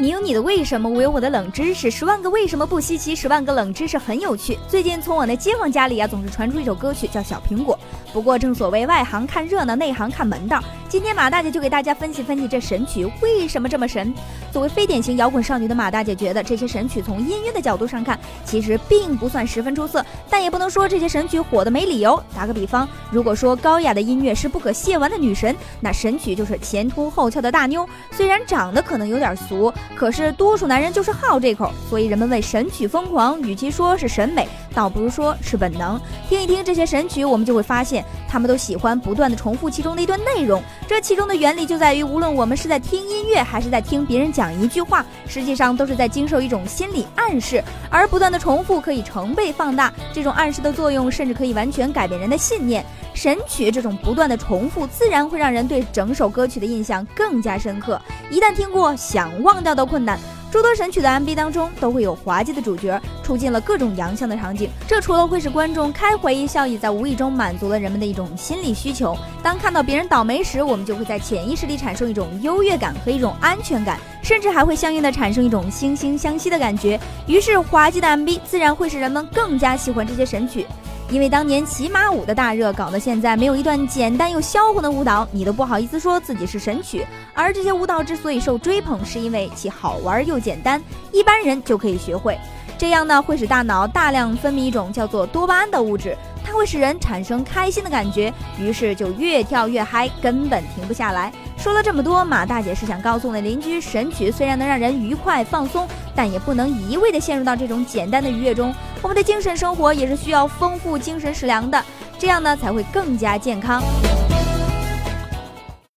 你有你的为什么，我有我的冷知识。十万个为什么不稀奇，十万个冷知识很有趣。最近从我那街坊家里啊，总是传出一首歌曲，叫《小苹果》。不过正所谓外行看热闹，内行看门道。今天马大姐就给大家分析分析这神曲为什么这么神。作为非典型摇滚少女的马大姐，觉得这些神曲从音乐的角度上看，其实并不算十分出色，但也不能说这些神曲火的没理由。打个比方，如果说高雅的音乐是不可亵玩的女神，那神曲就是前凸后翘的大妞。虽然长得可能有点俗。可是多数男人就是好这口，所以人们为神曲疯狂，与其说是审美，倒不如说是本能。听一听这些神曲，我们就会发现，他们都喜欢不断的重复其中的一段内容。这其中的原理就在于，无论我们是在听音乐，还是在听别人讲一句话，实际上都是在经受一种心理暗示。而不断的重复可以成倍放大这种暗示的作用，甚至可以完全改变人的信念。神曲这种不断的重复，自然会让人对整首歌曲的印象更加深刻。一旦听过，想忘掉都困难。诸多神曲的 MV 当中都会有滑稽的主角，出尽了各种洋相的场景。这除了会使观众开怀一笑，也在无意中满足了人们的一种心理需求。当看到别人倒霉时，我们就会在潜意识里产生一种优越感和一种安全感，甚至还会相应的产生一种惺惺相惜的感觉。于是，滑稽的 MV 自然会使人们更加喜欢这些神曲。因为当年骑马舞的大热，搞得现在没有一段简单又销魂的舞蹈，你都不好意思说自己是神曲。而这些舞蹈之所以受追捧，是因为其好玩又简单，一般人就可以学会。这样呢，会使大脑大量分泌一种叫做多巴胺的物质，它会使人产生开心的感觉，于是就越跳越嗨，根本停不下来。说了这么多，马大姐是想告诉那邻居，神曲虽然能让人愉快放松，但也不能一味的陷入到这种简单的愉悦中。我们的精神生活也是需要丰富精神食粮的，这样呢才会更加健康。